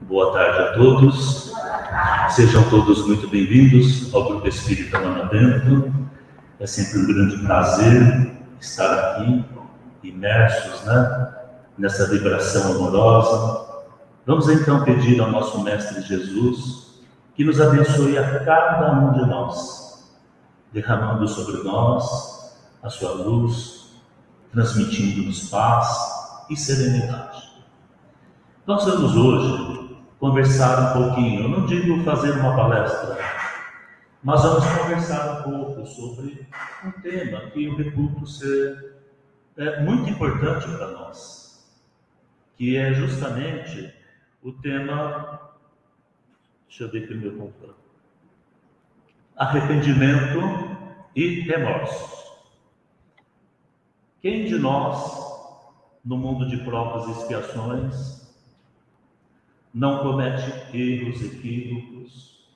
Boa tarde a todos. Sejam todos muito bem-vindos ao Grupo Espírita Mano Dentro. É sempre um grande prazer estar aqui, imersos né, nessa vibração amorosa. Vamos então pedir ao nosso Mestre Jesus que nos abençoe a cada um de nós, derramando sobre nós a sua luz, transmitindo-nos paz e serenidade. Nós vamos hoje conversar um pouquinho. Eu não digo fazer uma palestra, mas vamos conversar um pouco sobre um tema que eu reputo ser é, muito importante para nós, que é justamente o tema. Deixa eu ver aqui o meu computador. Arrependimento e remorso. Quem de nós, no mundo de provas e expiações, não comete erros, equívocos,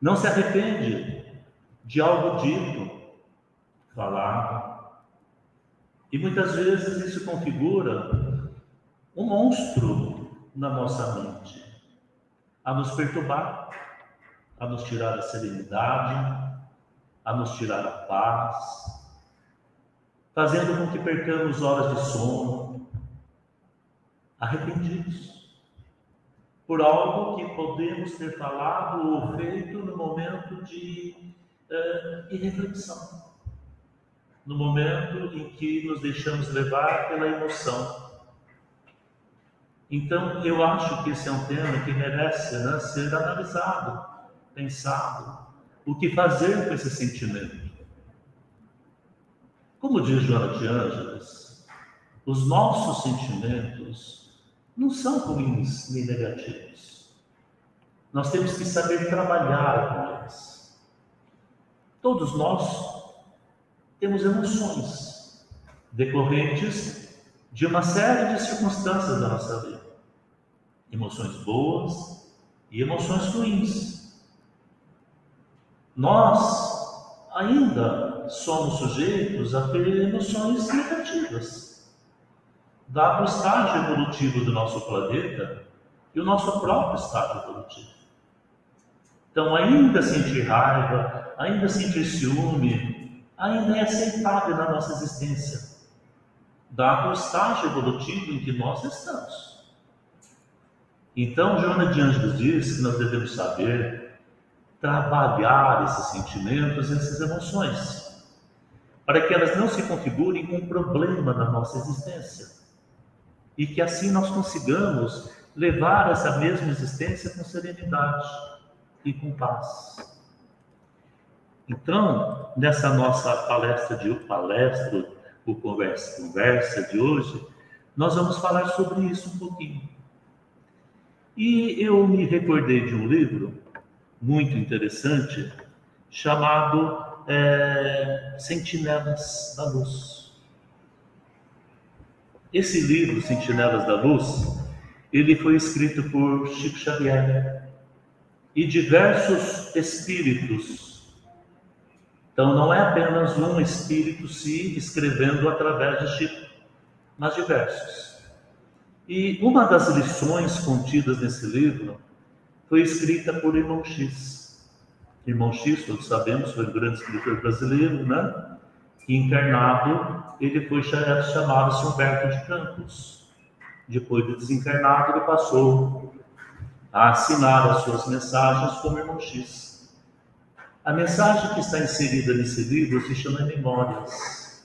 não se arrepende de algo dito, falado. E muitas vezes isso configura um monstro na nossa mente, a nos perturbar, a nos tirar a serenidade, a nos tirar a paz, fazendo com que percamos horas de sono, arrependidos por algo que podemos ter falado ou feito no momento de uh, irreflexão, no momento em que nos deixamos levar pela emoção. Então, eu acho que esse é um tema que merece né, ser analisado, pensado. O que fazer com esse sentimento? Como diz Joana de Ângeles, os nossos sentimentos não são ruins nem negativos. Nós temos que saber trabalhar com eles. Todos nós temos emoções decorrentes de uma série de circunstâncias da nossa vida. Emoções boas e emoções ruins. Nós ainda somos sujeitos a ter emoções negativas dado o estágio evolutivo do nosso planeta e o nosso próprio estágio evolutivo. Então, ainda sentir raiva, ainda sentir ciúme, ainda é aceitável na nossa existência, dado o estágio evolutivo em que nós estamos. Então, Joana de Anjos diz que nós devemos saber trabalhar esses sentimentos, essas emoções, para que elas não se configurem um problema na nossa existência e que assim nós consigamos levar essa mesma existência com serenidade e com paz. Então, nessa nossa palestra de palestra, o conversa, conversa de hoje, nós vamos falar sobre isso um pouquinho. E eu me recordei de um livro muito interessante chamado é, Sentinelas da Luz. Esse livro, Sentinelas da Luz, ele foi escrito por Chico Xavier e diversos espíritos. Então não é apenas um espírito se escrevendo através de Chico, mas diversos. E uma das lições contidas nesse livro foi escrita por Irmão X. Irmão X, todos sabemos, foi um grande escritor brasileiro, né? Encarnado, ele foi chamado-se Humberto de Campos. Depois de desencarnado, ele passou a assinar as suas mensagens como Irmão X. A mensagem que está inserida nesse livro se chama Memórias.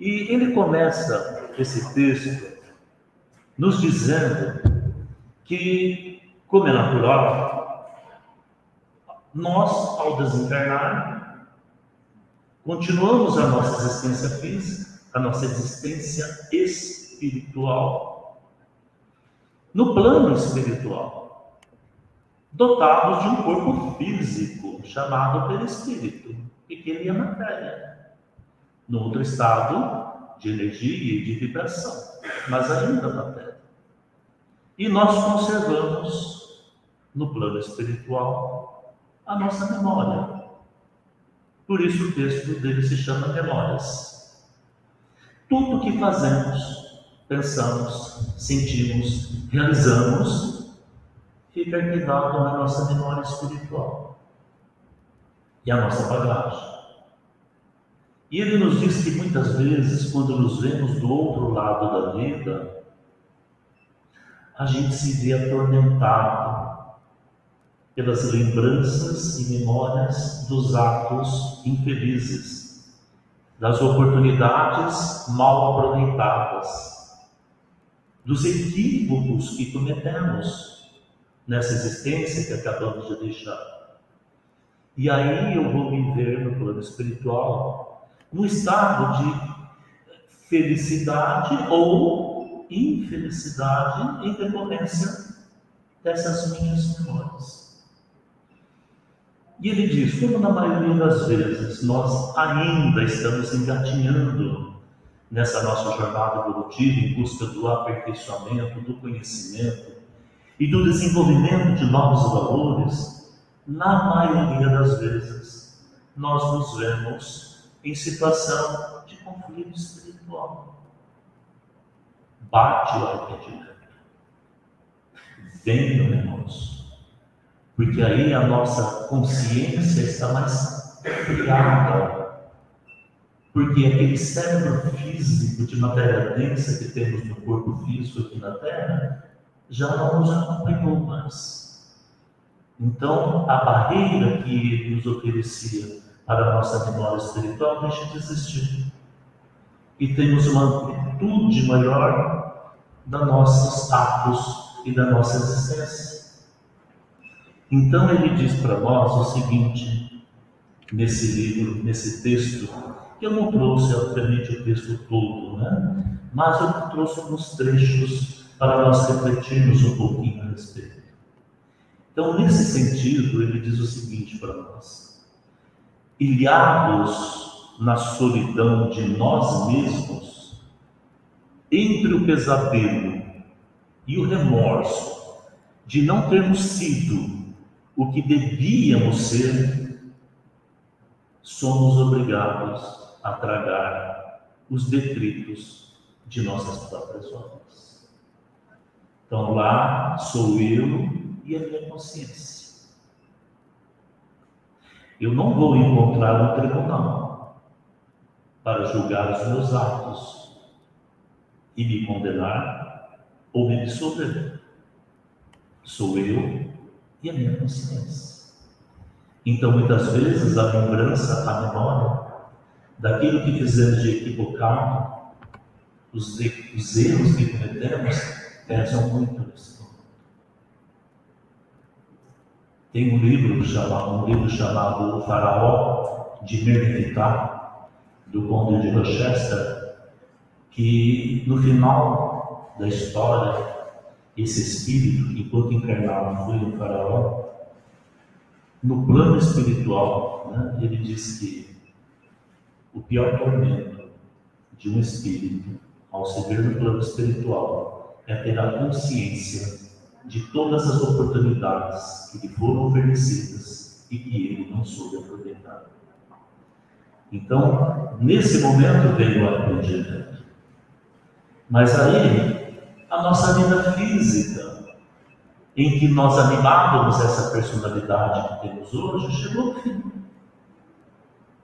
E ele começa esse texto nos dizendo que, como é natural, nós, ao desencarnar, Continuamos a nossa existência física, a nossa existência espiritual, no plano espiritual. dotados de um corpo físico chamado perispírito, e que ele é matéria, no outro estado de energia e de vibração, mas ainda matéria. E nós conservamos no plano espiritual a nossa memória. Por isso o texto dele se chama Memórias. Tudo que fazemos, pensamos, sentimos, realizamos fica arquivado na nossa memória espiritual e a nossa bagagem. E ele nos diz que muitas vezes, quando nos vemos do outro lado da vida, a gente se vê atormentado pelas lembranças e memórias dos atos infelizes, das oportunidades mal aproveitadas, dos equívocos que cometemos nessa existência que acabamos de deixar. E aí eu vou me ver no plano espiritual, no estado de felicidade ou infelicidade em decorrência dessas minhas memórias. E ele diz: como na maioria das vezes nós ainda estamos engatinhando nessa nossa jornada evolutiva em busca do aperfeiçoamento, do conhecimento, e do desenvolvimento de novos valores, na maioria das vezes, nós nos vemos em situação de conflito espiritual. Bate o arrependimento. Venham, irmãos, porque aí a nossa consciência está mais criada. Porque aquele cérebro físico de matéria densa que temos no corpo físico aqui na Terra já não nos acompanhou mais. Então, a barreira que nos oferecia para a nossa memória espiritual deixa de existir. E temos uma amplitude maior da nossos atos e da nossa existência. Então ele diz para nós o seguinte, nesse livro, nesse texto, eu não trouxe, obviamente, o texto todo, né? mas eu trouxe alguns trechos para nós refletirmos um pouquinho a respeito. Então, nesse sentido, ele diz o seguinte para nós: ilhados na solidão de nós mesmos, entre o pesadelo e o remorso de não termos sido o que devíamos ser, somos obrigados a tragar os detritos de nossas próprias obras. Então lá sou eu e a minha consciência. Eu não vou encontrar um tribunal para julgar os meus atos e me condenar ou me absolver. Sou eu e a minha consciência. Então, muitas vezes, a lembrança, a memória daquilo que fizemos de equivocado, os, os erros que cometemos, pesam muito nesse ponto. Tem um livro chamado, um livro chamado O Faraó de Mernefitar, do Conde de Rochester, que no final da história, esse espírito, enquanto encarnado foi um faraó, no plano espiritual, né, ele diz que o pior tormento de um espírito, ao se ver no plano espiritual, é ter a consciência de todas as oportunidades que lhe foram oferecidas e que ele não soube aproveitar. Então, nesse momento veio o arrependimento. Mas aí, a nossa vida física, em que nós animávamos essa personalidade que temos hoje, chegou ao fim.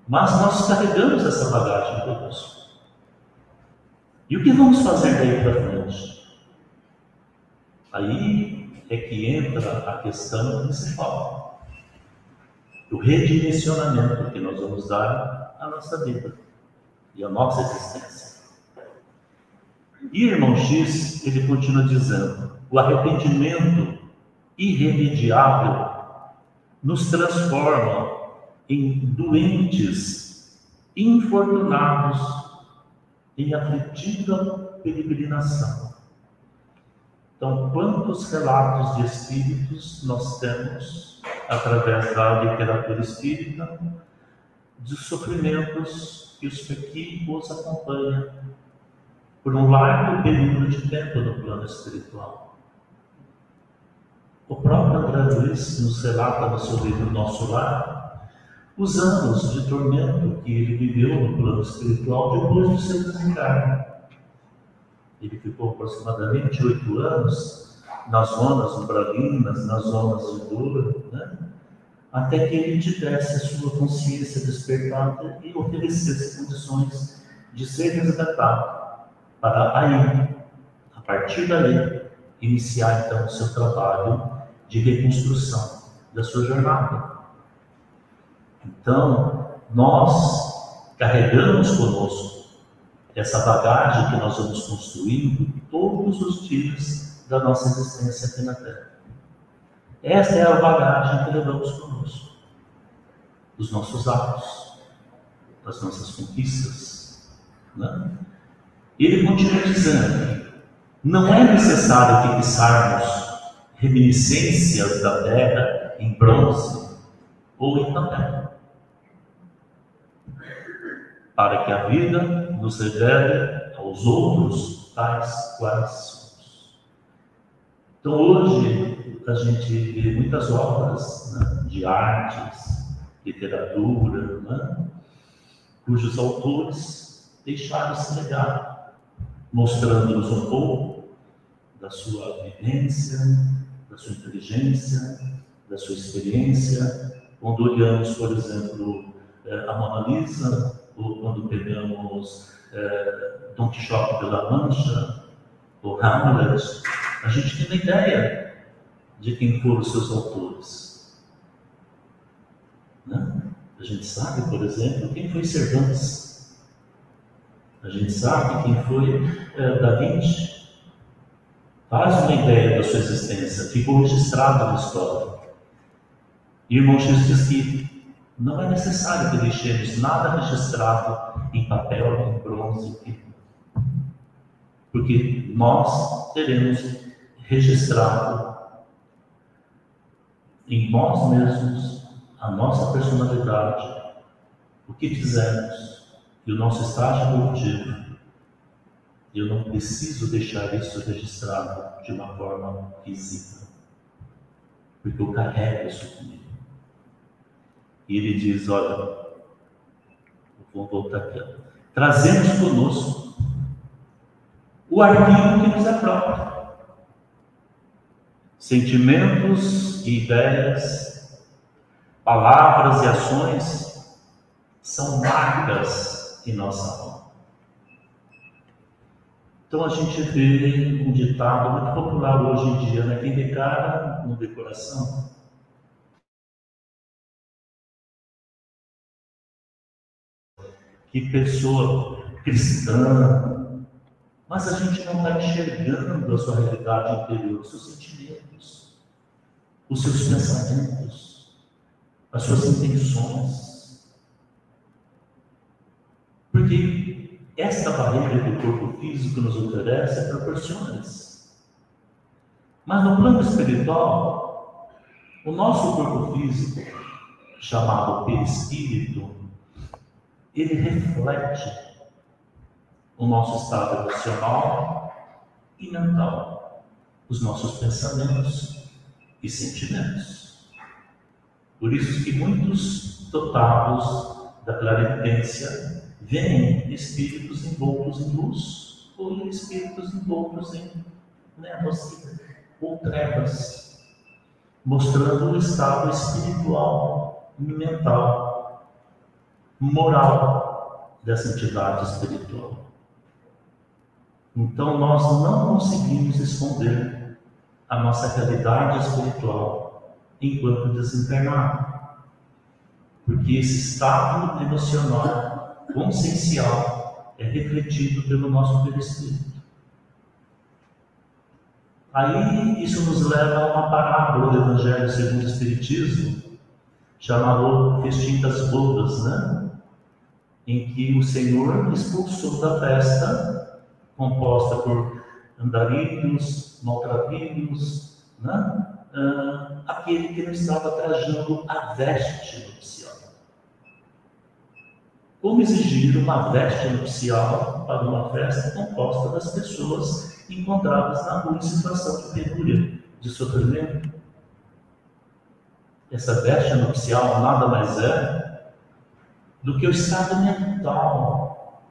Mas nós carregamos essa bagagem conosco. E o que vamos fazer daí para frente? Aí é que entra a questão principal, do redimensionamento que nós vamos dar à nossa vida e à nossa existência. E irmão X, ele continua dizendo: o arrependimento irremediável nos transforma em doentes, infortunados, em aflitiva peregrinação. Então, quantos relatos de espíritos nós temos através da literatura espírita de sofrimentos que os que acompanham por um largo período de tempo no plano espiritual. O próprio André Luiz nos relata no seu livro Nosso Lar os anos de tormento que ele viveu no plano espiritual depois do seu desencarne. Ele ficou aproximadamente oito anos nas zonas umbralinas, nas zonas de dor, né? até que ele tivesse a sua consciência despertada e oferecesse condições de ser resgatado para aí, a partir daí, iniciar então o seu trabalho de reconstrução da sua jornada. Então, nós carregamos conosco essa bagagem que nós vamos construindo todos os dias da nossa existência aqui na Terra. Essa é a bagagem que levamos conosco, dos nossos atos, das nossas conquistas, né? Ele continua dizendo: não é necessário fixarmos reminiscências da terra em bronze ou em papel, para que a vida nos revele aos outros tais quais somos. Então, hoje, a gente vê muitas obras né, de artes, literatura, né, cujos autores deixaram esse legado mostrando-nos um pouco da sua vivência, da sua inteligência, da sua experiência. Quando olhamos, por exemplo, eh, a Mona Lisa, ou quando pegamos é, Don Quixote de La Mancha, ou Hamlet, a gente tem uma ideia de quem foram os seus autores. Né? A gente sabe, por exemplo, quem foi Cervantes. A gente sabe quem foi Vinci. Faz uma ideia da sua existência, ficou registrada na história. E o irmão diz que não é necessário que deixemos nada registrado em papel, em bronze, porque nós teremos registrado em nós mesmos a nossa personalidade, o que fizemos, e o nosso estágio evolutivo, eu não preciso deixar isso registrado de uma forma física, porque eu carrego isso comigo. E ele diz: Olha, vou voltar aqui. Trazemos conosco o arquivo que nos é próprio. Sentimentos e ideias, palavras e ações são marcas em nossa alma. Então a gente vê um ditado muito popular hoje em dia, né? Quem vê cara não vê coração. Que pessoa cristã, mas a gente não está enxergando a sua realidade interior, os seus sentimentos, os seus pensamentos, as suas intenções. Porque esta barreira que o corpo físico nos oferece proporciona isso. Mas no plano espiritual, o nosso corpo físico, chamado perispírito, ele reflete o nosso estado emocional e mental, os nossos pensamentos e sentimentos. Por isso que muitos dotados da clarividência vêm espíritos envoltos em luz ou espíritos envoltos em névoas ou trevas, mostrando o estado espiritual, mental, moral dessa entidade espiritual. Então nós não conseguimos esconder a nossa realidade espiritual enquanto desencarnado. Porque esse estado emocional consciencial é refletido pelo nosso perispírito. Aí isso nos leva a uma parábola do Evangelho segundo o Espiritismo, chamado Festim das Bodas, né? em que o Senhor expulsou da festa, composta por andarilhos, maltrapilhos, né? Ah, aquele que não estava trajando a veste nupcial. Como exigir uma veste nupcial para uma festa composta das pessoas encontradas na rua em situação de penúria, de sofrimento? Essa veste nupcial nada mais é do que o estado mental,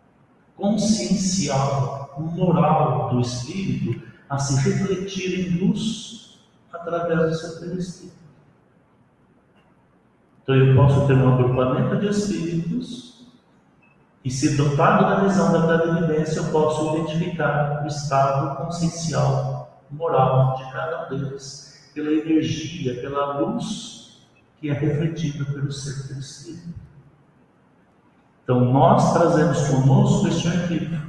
consciencial, moral do espírito a se refletir em luz através do seu perispírito. Então eu posso ter um agrupamento de espíritos e se dotado da visão da clarividência eu posso identificar o estado consciencial, moral de cada um deles pela energia, pela luz que é refletida pelo ser do Espírito. Então, nós trazemos conosco este arquivo,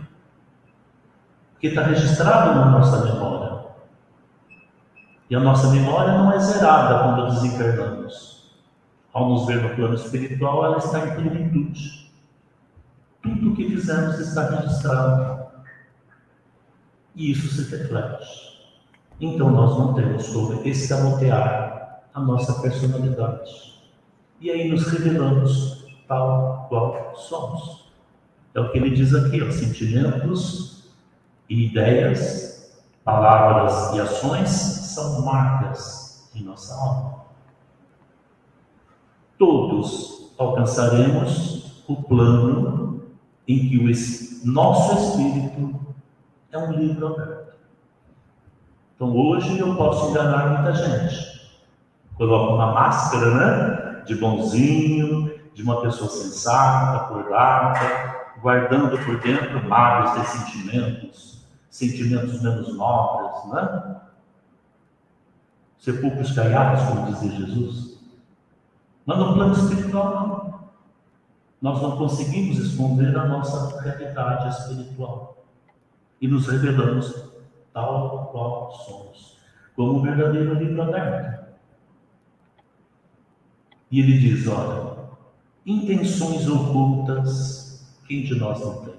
que está registrado na nossa memória. E a nossa memória não é zerada quando desencarnamos. Ao nos ver no plano espiritual, ela está em plenitude. Tudo o que fizemos está registrado. E isso se reflete. Então, nós não temos como escamotear a nossa personalidade. E aí nos revelamos tal qual somos. É o que ele diz aqui, ó, sentimentos e ideias, palavras e ações são marcas em nossa alma. Todos alcançaremos o plano em que o nosso espírito é um livro aberto. Então hoje eu posso enganar muita gente coloca uma máscara, né? De bonzinho, de uma pessoa sensata, acordada, guardando por dentro mágoas de sentimentos, sentimentos menos nobres, né? Sepulcros caiados, como dizia Jesus. Mas no plano espiritual, não. Nós não conseguimos esconder a nossa realidade espiritual e nos revelamos tal qual somos, como um verdadeiro livro aberto. E ele diz: olha, intenções ocultas, quem de nós não tem?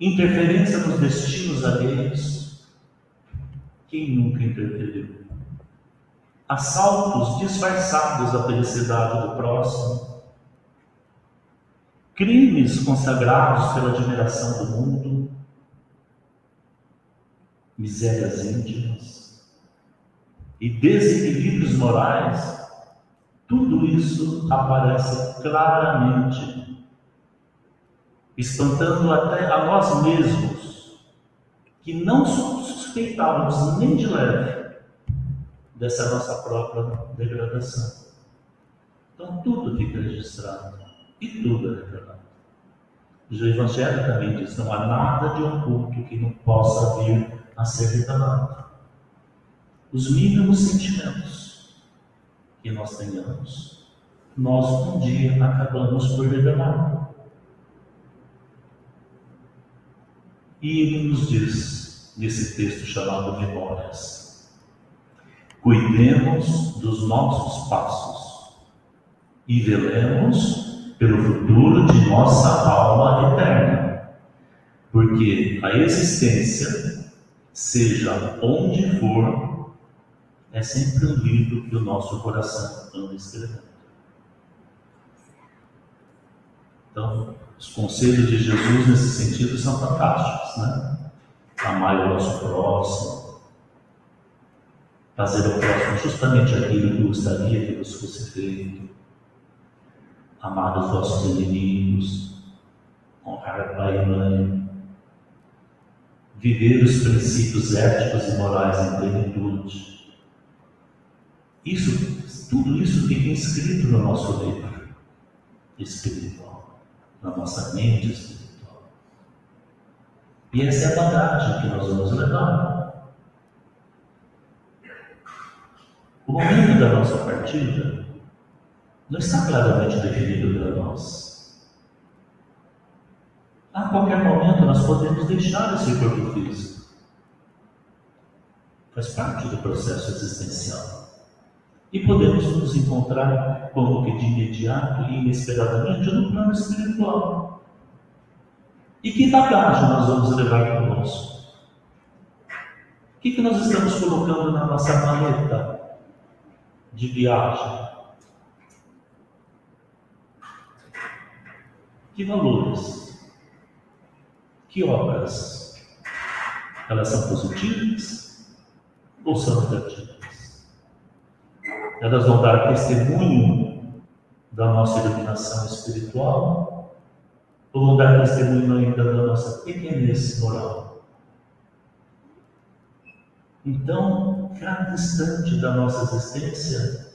Interferência nos destinos alheios, quem nunca interferiu? Assaltos disfarçados à felicidade do próximo, crimes consagrados pela admiração do mundo, misérias íntimas e desequilíbrios morais tudo isso aparece claramente, espantando até a nós mesmos, que não suspeitávamos nem de leve dessa nossa própria degradação. Então tudo fica registrado tudo é revelado. O Evangelho também diz: não há nada de oculto que não possa vir a ser revelado. Os mínimos sentimentos que nós tenhamos, nós um dia acabamos por revelar. E ele nos diz, nesse texto chamado Memórias, cuidemos dos nossos passos e velemos pelo futuro de nossa alma eterna, porque a existência, seja onde for, é sempre um livro que o nosso coração anda escrevendo. Então, os conselhos de Jesus nesse sentido são fantásticos, né? Amar o nosso próximo, fazer ao próximo justamente aquilo que gostaria que você fosse feito, amar os nossos inimigos, honrar pai e mãe, viver os princípios éticos e morais em plenitude, isso, tudo isso fica inscrito no nosso livro espiritual, na nossa mente espiritual. E essa é a bagagem que nós vamos levar. O momento da nossa partida não está claramente definido para nós. A qualquer momento nós podemos deixar esse corpo físico. Faz parte do processo existencial. E podemos nos encontrar, como que de imediato e inesperadamente, no plano espiritual. E que bagagem nós vamos levar conosco? que, que nós estamos colocando na nossa maleta de viagem? Que valores? Que obras? Elas são positivas ou são negativas? Elas vão dar testemunho da nossa iluminação espiritual ou vão dar testemunho ainda da nossa pequenez moral? Então, cada instante da nossa existência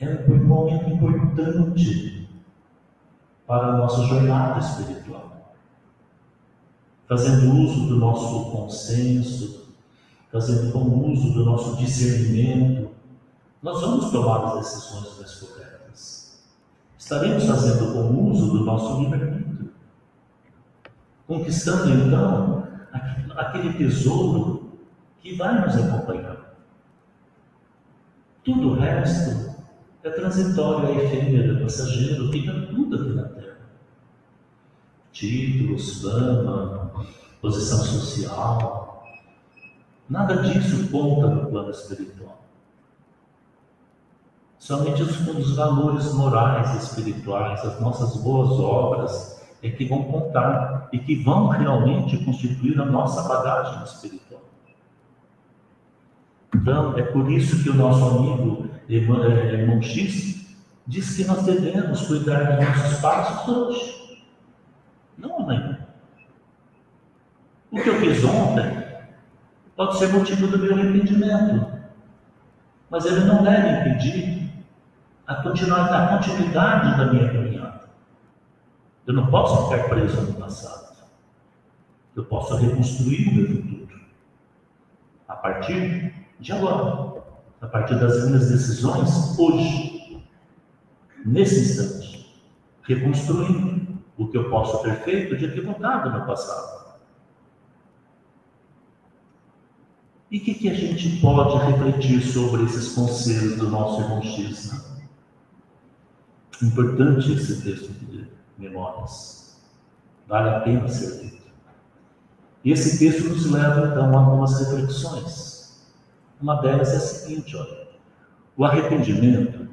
é um momento importante para a nossa jornada espiritual. Fazendo uso do nosso consenso, fazendo bom uso do nosso discernimento, nós vamos tomar as decisões mais corretas. Estaremos fazendo bom uso do nosso livre-arbítrio, conquistando então aquele tesouro que vai nos acompanhar. Tudo o resto é transitório, é efêmero, é passageiro, fica tudo aqui na Terra. Títulos, fama, posição social, nada disso conta no plano espiritual. Somente os, os valores morais e espirituais, as nossas boas obras, é que vão contar e que vão realmente constituir a nossa bagagem espiritual. Então, é por isso que o nosso amigo irmão X diz que nós devemos cuidar dos nossos passos hoje, não amanhã. O que eu fiz ontem pode ser motivo do meu arrependimento, mas ele não deve impedir a, a continuidade da minha caminhada. Eu não posso ficar preso no passado. Eu posso reconstruir o meu futuro a partir de agora, a partir das minhas decisões hoje, nesse instante, reconstruindo o que eu posso ter feito de equivocado no passado. E o que, que a gente pode refletir sobre esses conselhos do nosso irmão X? Né? Importante esse texto de memórias. Vale a pena ser lido. E esse texto nos leva então a algumas reflexões. Uma delas é a seguinte: olha, o arrependimento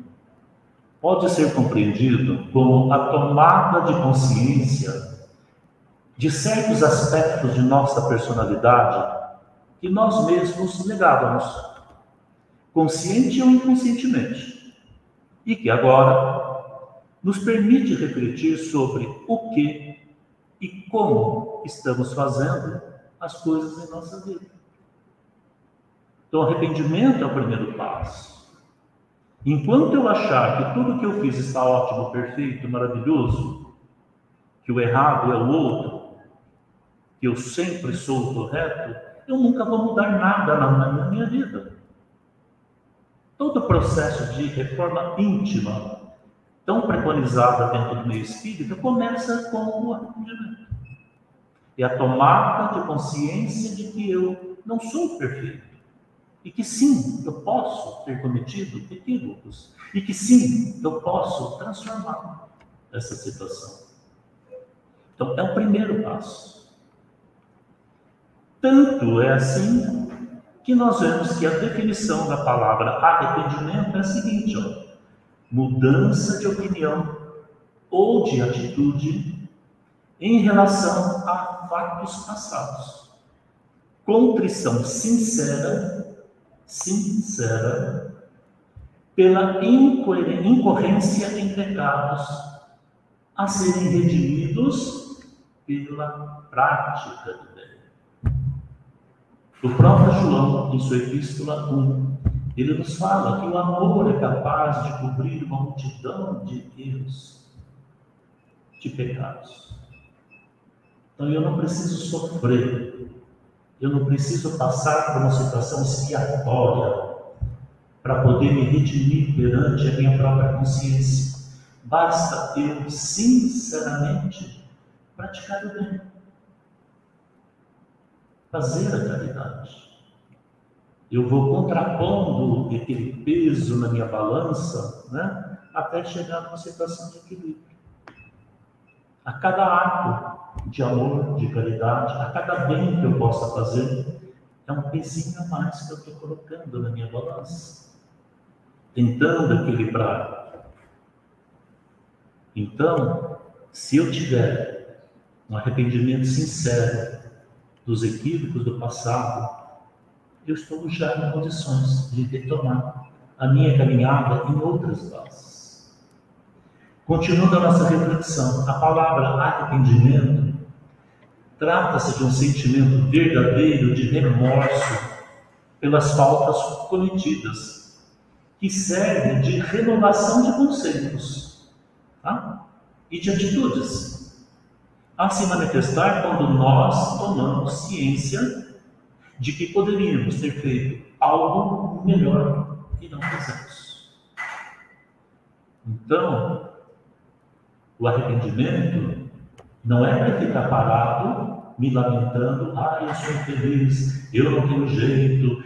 pode ser compreendido como a tomada de consciência de certos aspectos de nossa personalidade que nós mesmos negávamos, consciente ou inconscientemente, e que agora nos permite refletir sobre o que e como estamos fazendo as coisas em nossa vida. Então, arrependimento é o primeiro passo. Enquanto eu achar que tudo que eu fiz está ótimo, perfeito, maravilhoso, que o errado é o outro, que eu sempre sou o correto, eu nunca vou mudar nada na, minha vida. Todo o processo de reforma íntima, tão preconizada dentro do meio espírita, começa com o arrependimento. É a tomada de consciência de que eu não sou perfeito e que sim, eu posso ter cometido equívocos. E que sim, eu posso transformar essa situação. Então, é o primeiro passo. Tanto é assim que nós vemos que a definição da palavra arrependimento é a seguinte: ó, mudança de opinião ou de atitude em relação a fatos passados. Contrição sincera sincera pela incorrência em pecados a serem redimidos pela prática do bem. O próprio João, em sua epístola 1, ele nos fala que o amor é capaz de cobrir uma multidão de erros, de pecados. Então eu não preciso sofrer eu não preciso passar por uma situação expiatória para poder me redimir perante a minha própria consciência. Basta eu, sinceramente, praticar o bem. Fazer a caridade. Eu vou contrapondo aquele peso na minha balança, né? Até chegar numa situação de equilíbrio. A cada ato de amor, de caridade, a cada bem que eu possa fazer, é um pezinho a mais que eu estou colocando na minha balança, tentando equilibrar. Então, se eu tiver um arrependimento sincero dos equívocos do passado, eu estou já em condições de retomar a minha caminhada em outras bases. Continuando a nossa reflexão, a palavra arrependimento trata-se de um sentimento verdadeiro de remorso pelas faltas cometidas, que serve de renovação de conceitos tá? e de atitudes, a se manifestar quando nós tomamos ciência de que poderíamos ter feito algo melhor e não fizemos. Então, o arrependimento não é para ficar parado, me lamentando, ah, eu sou infeliz, eu não tenho jeito,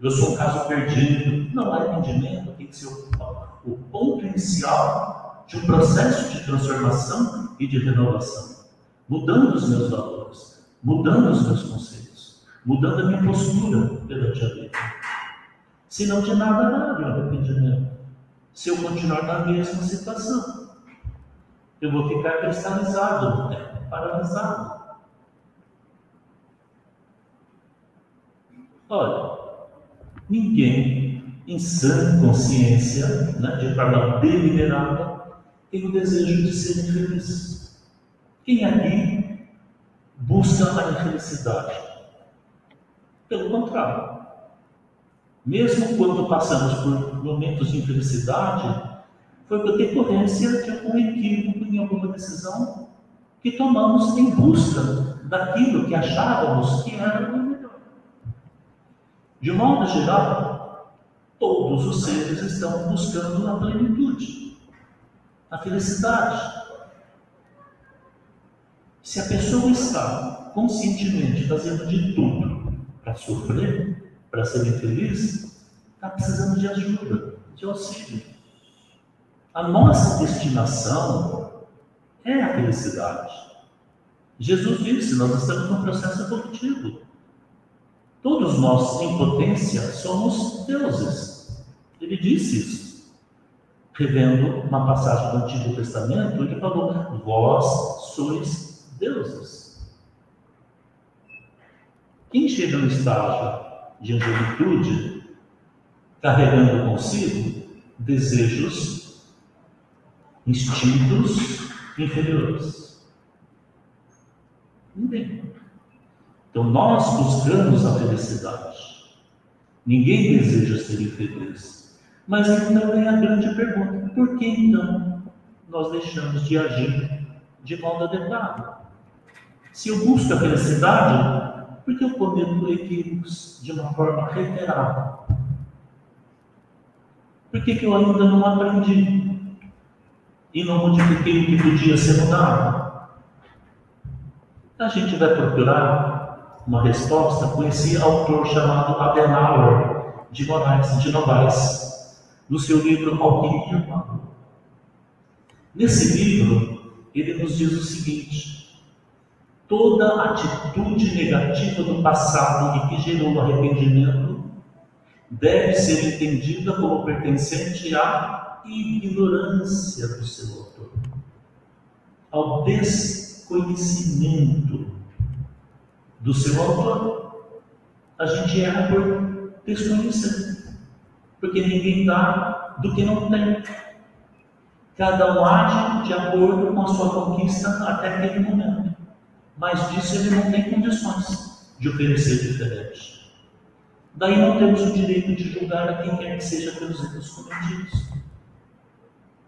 eu sou um caso perdido. Não, arrependimento tem que ser o, o ponto inicial de um processo de transformação e de renovação, mudando os meus valores, mudando os meus conceitos mudando a minha postura perante a vida. Se não de nada vale o arrependimento. Se eu continuar na mesma situação, eu vou ficar cristalizado tempo, paralisado. Olha, ninguém em sã consciência, né, de forma deliberada, tem o desejo de ser infeliz. Quem aqui busca a infelicidade? Pelo contrário. Mesmo quando passamos por momentos de infelicidade, foi por decorrência de algum equívoco em alguma decisão que tomamos em busca daquilo que achávamos que era o melhor. De modo geral, todos os seres estão buscando a plenitude, a felicidade. Se a pessoa está conscientemente fazendo de tudo para sofrer, para ser infeliz, está precisando de ajuda, de auxílio. A nossa destinação é a felicidade. Jesus disse: nós estamos num processo evolutivo. Todos nós, em potência, somos deuses. Ele disse isso. Revendo uma passagem do Antigo Testamento, ele falou: Vós sois deuses. Quem chega no estágio de angelitude, carregando consigo desejos, instintos inferiores? Ninguém. Então nós buscamos a felicidade. Ninguém deseja ser infeliz. Mas então vem a grande pergunta: por que então nós deixamos de agir de modo adequado? Se eu busco a felicidade, porque eu cometo equívocos de uma forma reiterada? Por que, que eu ainda não aprendi e não modifiquei o que podia ser mudado? A gente vai procurar uma resposta com esse autor chamado Adenauer de Moraes, de Novaes, no seu livro Alquimia Nesse livro, ele nos diz o seguinte: toda atitude negativa do passado e que gerou arrependimento deve ser entendida como pertencente à ignorância do seu autor, ao desconhecimento do seu autor. A gente erra por desconhecer, porque ninguém dá do que não tem. Cada um age de acordo com a sua conquista até aquele momento mas disso ele não tem condições de oferecer diferente. Daí não temos o direito de julgar a quem quer que seja pelos erros cometidos.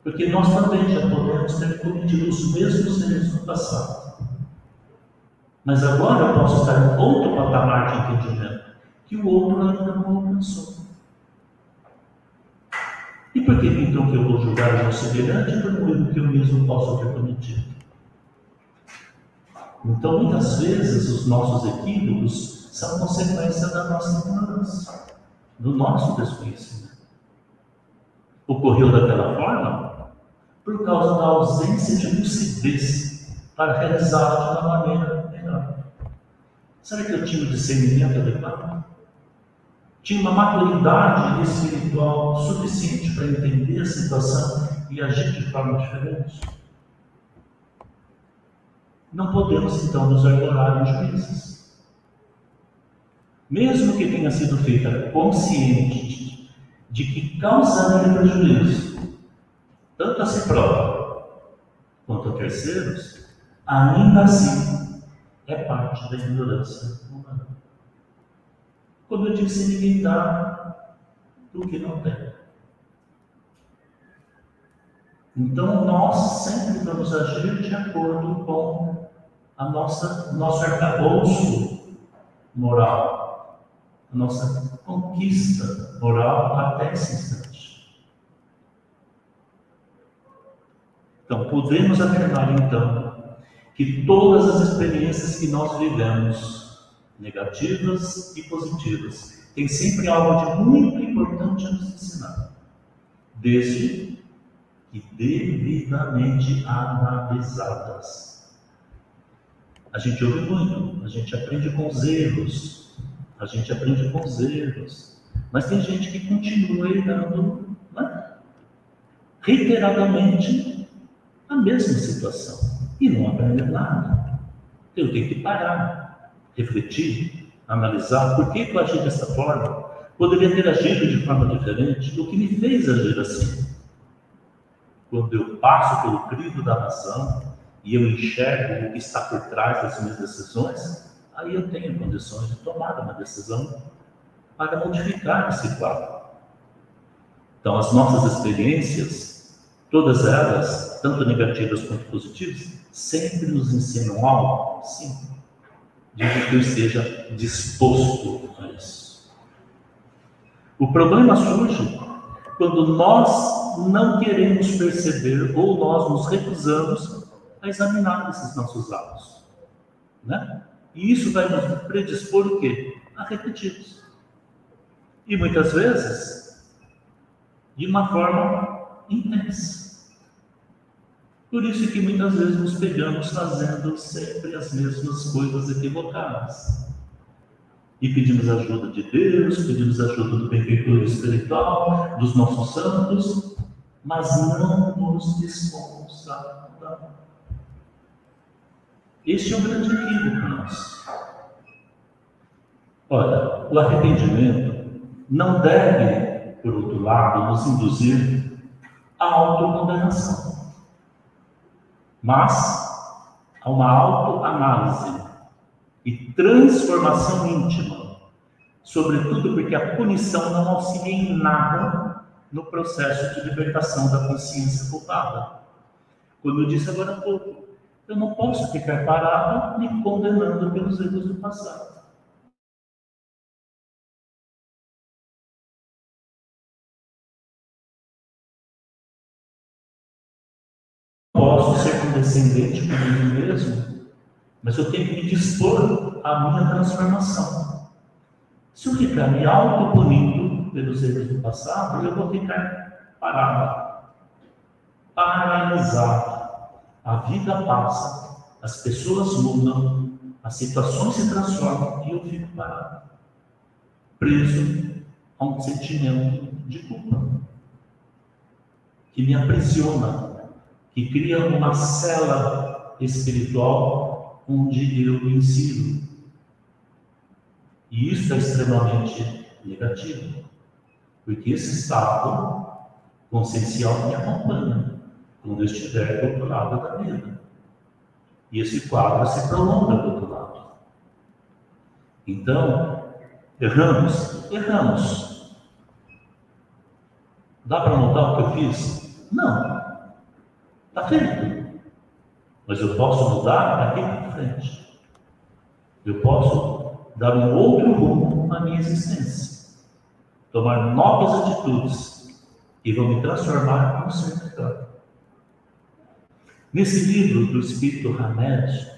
Porque nós também já podemos ter cometido os mesmos erros no passado. Mas agora eu posso estar em outro patamar de entendimento que o outro ainda não alcançou. E por que então que eu vou julgar o meu semelhante por um erro que eu mesmo posso ter cometido? Então, muitas vezes, os nossos equívocos são consequência da nossa ignorância, do nosso desconhecimento. Ocorreu daquela forma por causa da ausência de lucidez para realizá-la de uma maneira melhor. Será que eu tinha o discernimento adequado? Tinha uma maturidade espiritual suficiente para entender a situação e agir de forma diferente? Não podemos então nos arvorar em juízes. Mesmo que tenha sido feita consciente de que causaria prejuízo, tanto a si próprio quanto a terceiros, ainda assim é parte da ignorância humana. Como eu disse, ninguém dá do que não tem. Então, nós sempre vamos agir de acordo com a nossa nosso arcabouço moral, a nossa conquista moral até esse instante. Então, podemos afirmar então que todas as experiências que nós vivemos, negativas e positivas, têm sempre algo de muito importante a nos ensinar, desde e devidamente analisadas. A gente ouve muito, a gente aprende com os erros, a gente aprende com os erros, mas tem gente que continua errando né? reiteradamente a mesma situação e não aprende nada. Eu tenho que parar, refletir, analisar por que eu agi dessa forma. Poderia ter agido de forma diferente, o que me fez agir assim quando eu passo pelo crivo da razão e eu enxergo o que está por trás das minhas decisões, aí eu tenho condições de tomar uma decisão para modificar esse quadro. Então, as nossas experiências, todas elas, tanto negativas quanto positivas, sempre nos ensinam algo, sim, de que eu esteja disposto a isso. O problema surge quando nós não queremos perceber ou nós nos recusamos a examinar esses nossos atos. Né? E isso vai nos predispor o quê? A repeti-los. E muitas vezes, de uma forma intensa. Por isso que muitas vezes nos pegamos fazendo sempre as mesmas coisas equivocadas. E pedimos ajuda de Deus, pedimos ajuda do benfeitor espiritual, dos nossos santos, mas não nos dispomos a mudar. Este é um grande equívoco nosso. Olha, o arrependimento não deve, por outro lado, nos induzir à autocondenação, mas a uma autoanálise e transformação íntima, sobretudo porque a punição não auxilia em nada no processo de libertação da consciência culpada. Como eu disse agora há pouco, eu não posso ficar parado me condenando pelos erros do passado. Condescendente comigo mesmo, mas eu tenho que me dispor à minha transformação. Se eu ficar me autopunindo, pelos erros do passado, eu vou ficar parado, paralisado. A vida passa, as pessoas mudam, as situações se transformam e eu fico parado, preso a um sentimento de culpa que me aprisiona, que cria uma cela espiritual onde eu me. E isso é extremamente negativo. Porque esse estado consciencial me acompanha quando eu estiver do outro lado da vida. E esse quadro se prolonga do outro lado. Então, erramos? Erramos. Dá para notar o que eu fiz? Não. Está feito. Mas eu posso mudar daqui para frente. Eu posso dar um outro rumo à minha existência tomar novas atitudes que vão me transformar em um ser melhor. Nesse livro do Espírito Hamed,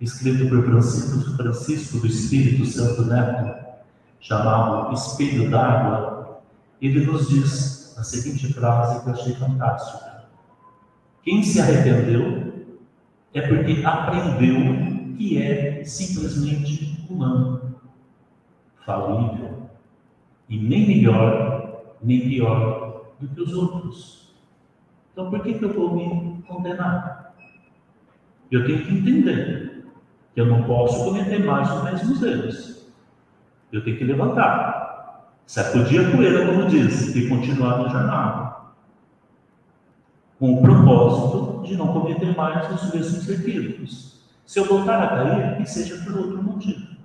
escrito por Francisco, Francisco do Espírito Santo Neto, chamado Espelho d'Água, ele nos diz a seguinte frase que eu achei fantástica: Quem se arrependeu é porque aprendeu que é simplesmente humano, falível, e nem melhor, nem pior do que os outros. Então, por que, que eu vou me condenar? Eu tenho que entender que eu não posso cometer mais os mesmos erros. Eu tenho que levantar, sacudir a poeira, como diz, e continuar na jornada. Com o propósito de não cometer mais os mesmos equívocos. Se eu voltar a cair, que seja por outro motivo.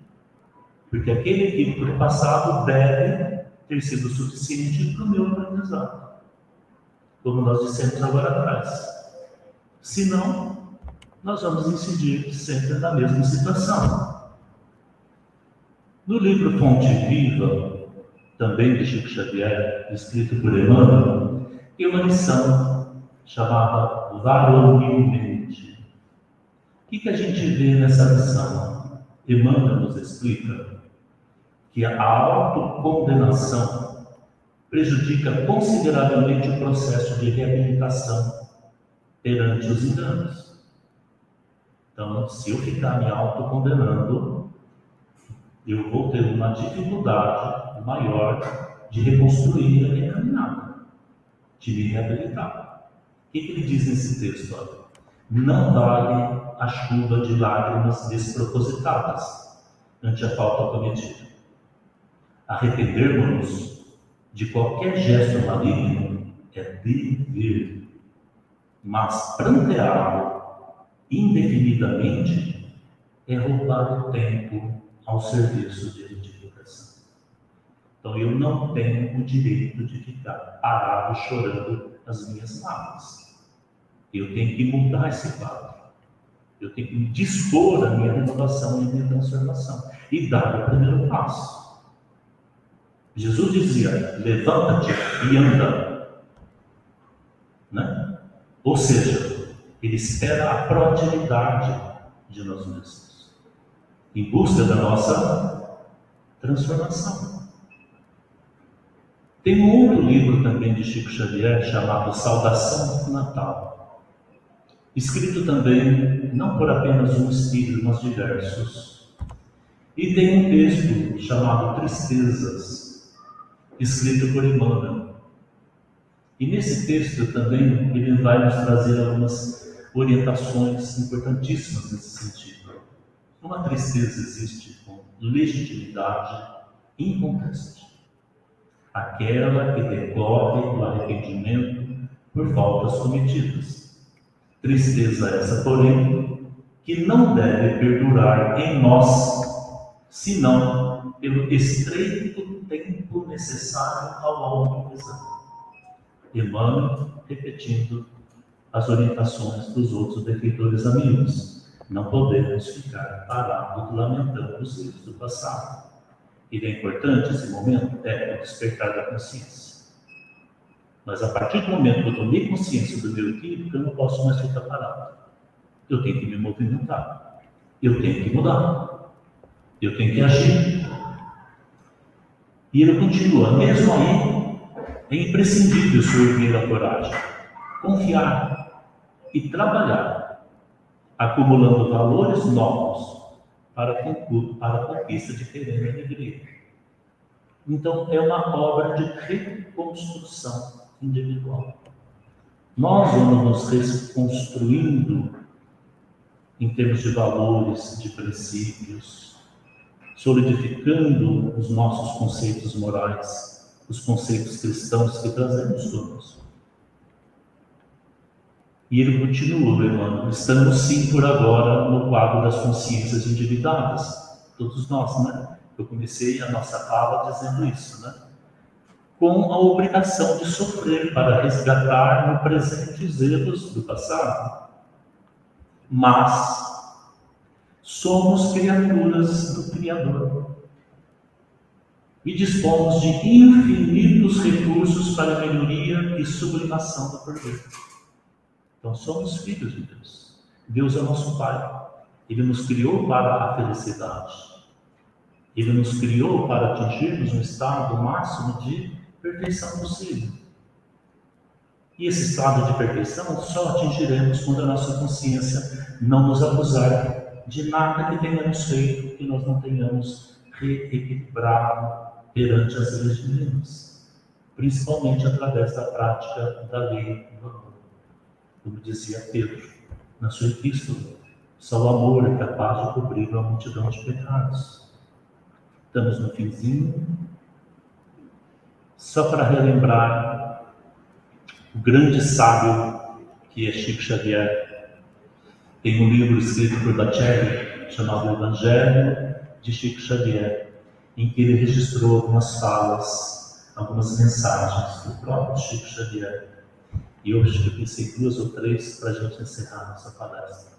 Porque aquele equívoco do passado deve ter sido suficiente para o meu aprendizado. Como nós dissemos agora atrás. Se não, nós vamos incidir sempre na mesma situação. No livro Fonte Viva, também de Chico Xavier, escrito por Emmanuel, tem uma lição chamada Varonilmente. O que, que a gente vê nessa lição? Emmanuel nos explica que a autocondenação prejudica consideravelmente o processo de reabilitação perante os enganos. Então, se eu ficar me autocondenando, eu vou ter uma dificuldade maior de reconstruir a minha caminhada, de me reabilitar. O que, ele diz nesse texto? Olha? Não vale a chuva de lágrimas despropositadas ante a falta cometida. Arrependermos-nos de qualquer gesto maligno é dever, mas pranteá-lo indefinidamente é roubar o tempo ao serviço de edificação. Então eu não tenho o direito de ficar parado chorando as minhas mágoas. Eu tenho que mudar esse quadro. Eu tenho que dispor a minha renovação e a minha transformação e dar o primeiro passo. Jesus dizia: levanta-te e anda. Né? Ou seja, ele espera a proatividade de nós mesmos, em busca da nossa transformação. Tem um outro livro também de Chico Xavier chamado Saudação do Natal, escrito também não por apenas um espírito, mas diversos. E tem um texto chamado Tristezas, escrito por Emmanuel. E nesse texto também ele vai nos trazer algumas orientações importantíssimas nesse sentido. Uma tristeza existe com legitimidade inconteste. Aquela que decorre do arrependimento por faltas cometidas. Tristeza essa, porém, que não deve perdurar em nós, senão pelo estreito tempo necessário ao autoexame. Emmanuel repetindo as orientações dos outros defeitores amigos. Não podemos ficar parados lamentando os erros do passado. E é importante esse momento é o despertar da consciência. Mas a partir do momento que eu tomei consciência do meu equívoco, eu não posso mais ficar parado. Eu tenho que me movimentar. Eu tenho que mudar. Eu tenho que agir. E ele continua, mesmo aí, é imprescindível ter a coragem, confiar e trabalhar, acumulando valores novos para, para a conquista de terreno alegria. Então, é uma obra de reconstrução individual. Nós vamos nos reconstruindo em termos de valores, de princípios, solidificando os nossos conceitos morais, os conceitos cristãos que trazemos conosco. E ele continua, irmão, estamos sim por agora no quadro das consciências endividadas, todos nós, né? Eu comecei a nossa fala dizendo isso, né? Com a obrigação de sofrer para resgatar no presente os erros do passado. Mas somos criaturas do Criador e dispomos de infinitos recursos para melhoria e sublimação do porvir. Então, somos filhos de Deus. Deus é nosso Pai. Ele nos criou para a felicidade. Ele nos criou para atingirmos um estado máximo de perfeição possível. E esse estado de perfeição só atingiremos quando a nossa consciência não nos acusar de nada que tenhamos feito que nós não tenhamos reequilibrado perante as leis divinas, principalmente através da prática da lei do amor. Como dizia Pedro na sua epístola, só o amor é capaz de cobrir uma multidão de pecados. Estamos no finzinho. Só para relembrar o grande sábio que é Chico Xavier. Tem um livro escrito por Bacelli chamado Evangelho de Chico Xavier, em que ele registrou algumas falas, algumas mensagens do próprio Chico Xavier. E hoje eu pensei duas ou três para a gente encerrar nossa palestra.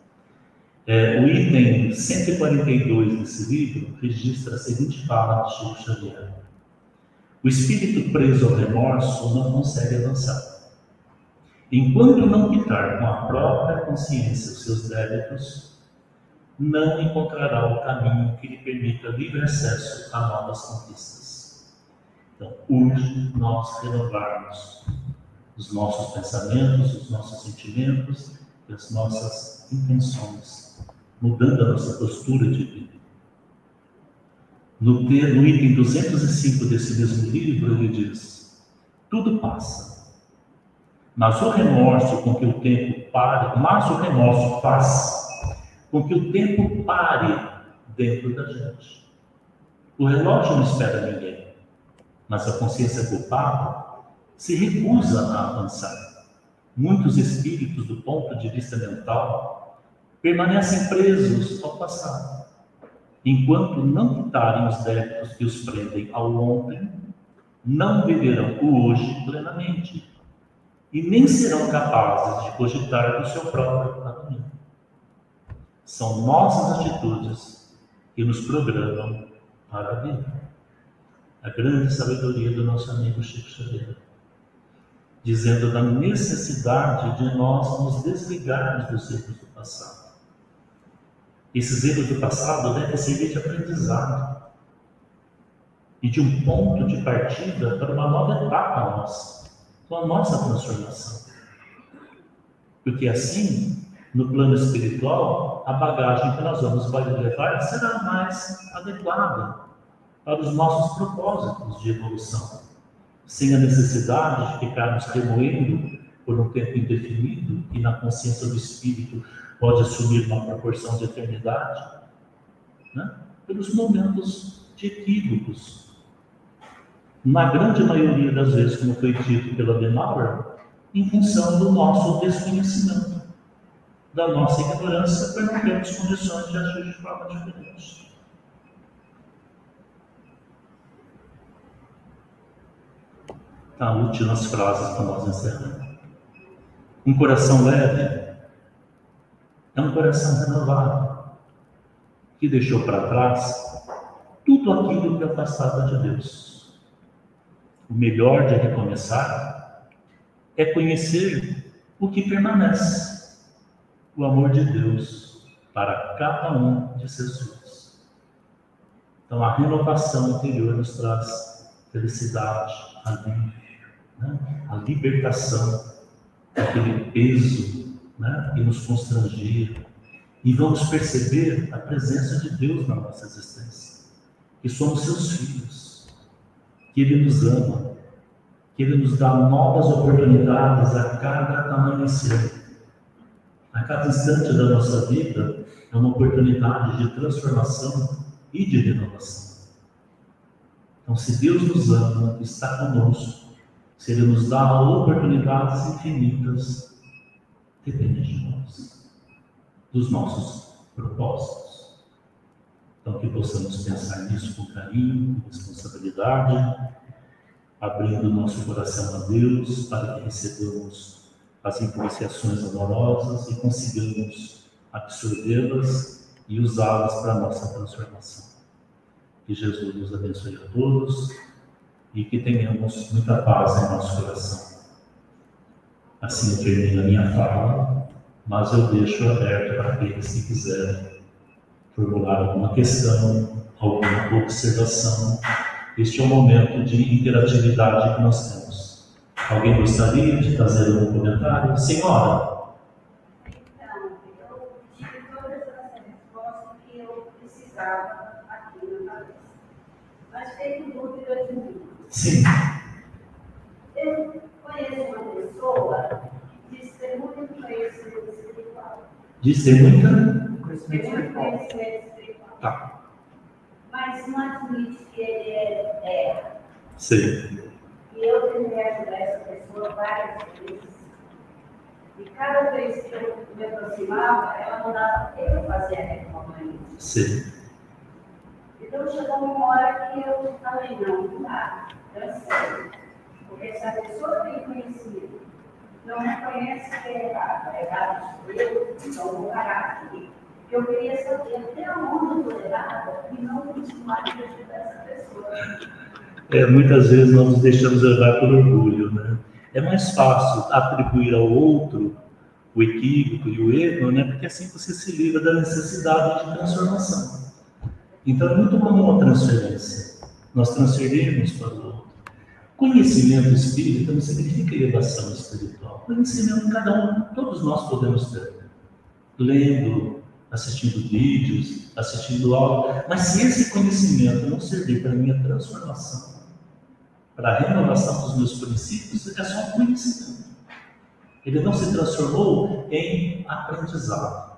É, o item 142 desse livro registra a seguinte fala de Chico Xavier: O espírito preso ao remorso não consegue avançar. Enquanto não quitar com a própria consciência os seus débitos, não encontrará o caminho que lhe permita livre acesso a novas conquistas. Então, urge nós renovarmos os nossos pensamentos, os nossos sentimentos e as nossas intenções, mudando a nossa postura de vida. No, no item 205 desse mesmo livro, ele diz: tudo passa mas o remorso com que o tempo pare, mas o remorso faz com que o tempo pare dentro da gente. O relógio não espera ninguém, mas a consciência culpada se recusa a avançar. Muitos espíritos, do ponto de vista mental, permanecem presos ao passado, enquanto não quitarem os débitos que os prendem ao ontem, não viverão o hoje plenamente e nem serão capazes de cogitar do seu próprio amanhã. São nossas atitudes que nos programam para a vida. A grande sabedoria do nosso amigo Chico Xavier, dizendo da necessidade de nós nos desligarmos dos erros do passado. Esses erros do passado devem servir de aprendizado e de um ponto de partida para uma nova etapa nossa com a nossa transformação. Porque assim, no plano espiritual, a bagagem que nós vamos levar será mais adequada para os nossos propósitos de evolução, sem a necessidade de ficarmos remoendo por um tempo indefinido e na consciência do espírito pode assumir uma proporção de eternidade, né? pelos momentos de equívocos na grande maioria das vezes, como foi dito pela Denauer, em função do nosso desconhecimento, da nossa ignorância, por não termos condições de agir de forma diferente. Está útil as frases para nós encerrar. Um coração leve é um coração renovado, que deixou para trás tudo aquilo que afastava de Deus o melhor de recomeçar é conhecer o que permanece, o amor de Deus para cada um de seus filhos. Então, a renovação interior nos traz felicidade, alívio, né? a libertação daquele peso né? que nos constrangia. E vamos perceber a presença de Deus na nossa existência, que somos seus filhos que Ele nos ama, que Ele nos dá novas oportunidades a cada amanhecer. A cada instante da nossa vida é uma oportunidade de transformação e de renovação. Então, se Deus nos ama, está conosco, se Ele nos dá oportunidades infinitas, depende de nós, dos nossos propósitos. Então, que possamos pensar nisso com carinho, com responsabilidade, abrindo nosso coração a Deus para que recebamos as influenciações amorosas e consigamos absorvê-las e usá-las para a nossa transformação. Que Jesus nos abençoe a todos e que tenhamos muita paz em nosso coração. Assim eu termino a minha fala, mas eu deixo aberto para aqueles que quiserem formular alguma questão, alguma observação. Este é o momento de interatividade que nós temos. Alguém gostaria de fazer algum comentário? Senhora? Então, aqui na cabeça. Mas tenho dúvida de mim. Sim. Eu conheço uma pessoa que diz ter muito conhecimento espiritual. Diz ter muito conhecimento espiritual. Tá. Mas não admite que ele é, é. Sei. E eu tentei ajudar essa pessoa várias vezes. E cada vez que eu me aproximava, ela não dava tempo, eu fazia reclamação. Sei. Então chegou uma hora que eu falei, não, não dá, cansei. Porque se a pessoa tem conhecimento, não reconhece que é errado, é errado eu, então vou parar aqui. Eu queria saber até onde eu estou errada e não continuar a ajudar essa pessoa. É, muitas vezes nós nos deixamos levar por orgulho, né? É mais fácil atribuir ao outro o equívoco e o erro, né? Porque assim você se livra da necessidade de transformação. Então é muito comum a transferência. Nós transferimos para o. Conhecimento espírita não significa elevação espiritual. Conhecimento cada um, todos nós podemos ter. Lendo, assistindo vídeos, assistindo aula. Mas se esse conhecimento não servir para a minha transformação, para a renovação dos meus princípios, é só um conhecimento. Ele não se transformou em aprendizado.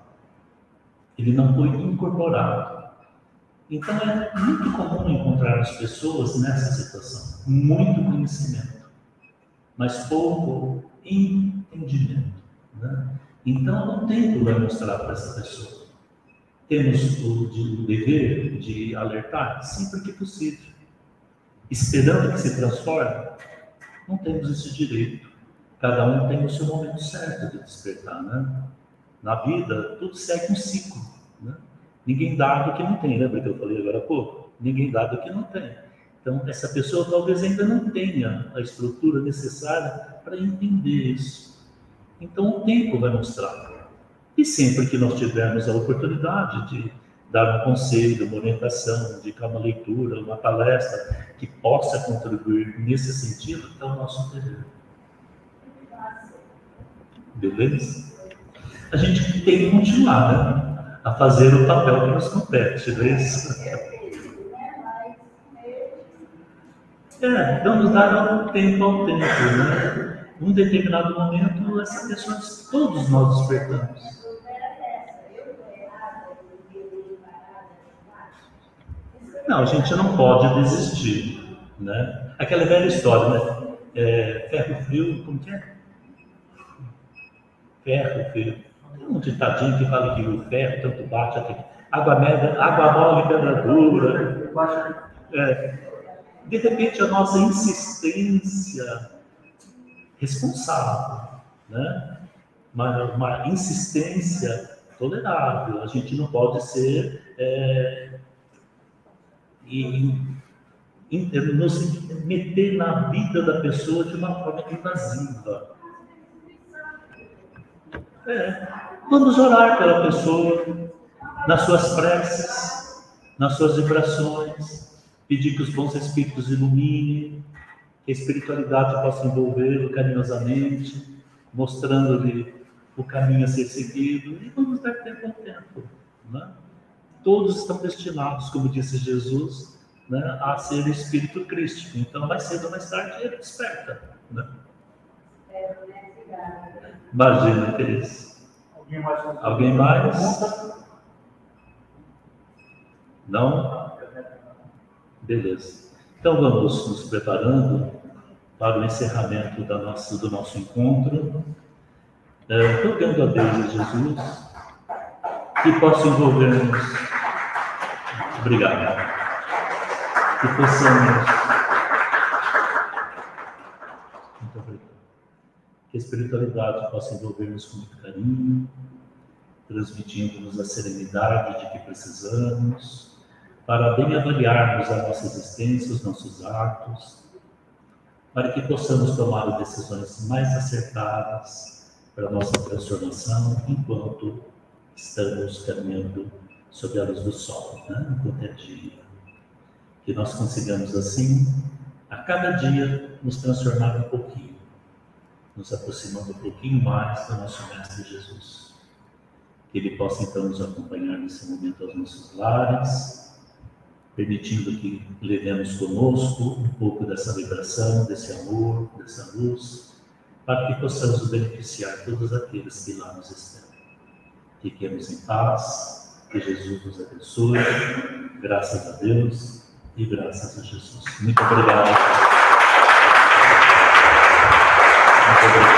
Ele não foi incorporado. Então é muito comum encontrarmos pessoas nessa situação. Muito conhecimento, mas pouco entendimento. Né? Então o tempo vai mostrar para essa pessoa. Temos o, de, o dever de alertar sempre que possível esperando que se transforme, não temos esse direito. Cada um tem o seu momento certo de despertar, né? Na vida, tudo segue um ciclo, né? Ninguém dá do que não tem, lembra que eu falei agora há pouco? Ninguém dá do que não tem. Então, essa pessoa talvez ainda não tenha a estrutura necessária para entender isso. Então, o tempo vai mostrar. E sempre que nós tivermos a oportunidade de dar um conselho, uma orientação, indicar uma leitura, uma palestra que possa contribuir nesse sentido, é o nosso dever. Beleza? A gente tem que continuar né? A fazer o papel que nos compete, beleza? É, vamos dar um tempo ao tempo, né? Num determinado momento, essa pessoa, todos nós despertamos. Não, a gente não pode desistir, né? Aquela velha história, né? É, ferro frio, como que é? Ferro frio. Um ditadinho que fala que o ferro tanto bate aqui. Água, média, água mole, pedra dura. É. De repente, a nossa insistência responsável, né? Uma, uma insistência tolerável. A gente não pode ser é, e, nos meter na vida da pessoa de uma forma invasiva. É, vamos orar pela pessoa, nas suas preces, nas suas vibrações, pedir que os bons espíritos iluminem, que a espiritualidade possa envolvê-lo carinhosamente, mostrando-lhe o caminho a ser seguido, e vamos dar tempo ao tempo. Né? todos estão destinados, como disse Jesus, né, a ser espírito crístico. Então, mais cedo ou mais tarde, ele desperta. Né? Imagina, Cris. Alguém mais? Alguém mais? Não? Beleza. Então, vamos nos preparando para o encerramento da nossa, do nosso encontro. É, rogando a Deus e Jesus que possa envolver-nos Obrigado. Que possamos. Muito obrigado. Que a espiritualidade possa envolver-nos com muito carinho, transmitindo-nos a serenidade de que precisamos, para bem avaliarmos a nossa existência, os nossos atos, para que possamos tomar decisões mais acertadas para a nossa transformação enquanto estamos caminhando sob a luz do sol, né? enquanto é dia. Que nós consigamos, assim, a cada dia, nos transformar um pouquinho, nos aproximando um pouquinho mais do nosso Mestre Jesus. que Ele possa então nos acompanhar nesse momento aos nossos lares, permitindo que levemos conosco um pouco dessa vibração, desse amor, dessa luz, para que possamos beneficiar todos aqueles que lá nos estão. Fiquemos em paz, que Jesus nos abençoe, graças a Deus e graças a Jesus. Muito obrigado. Thank you.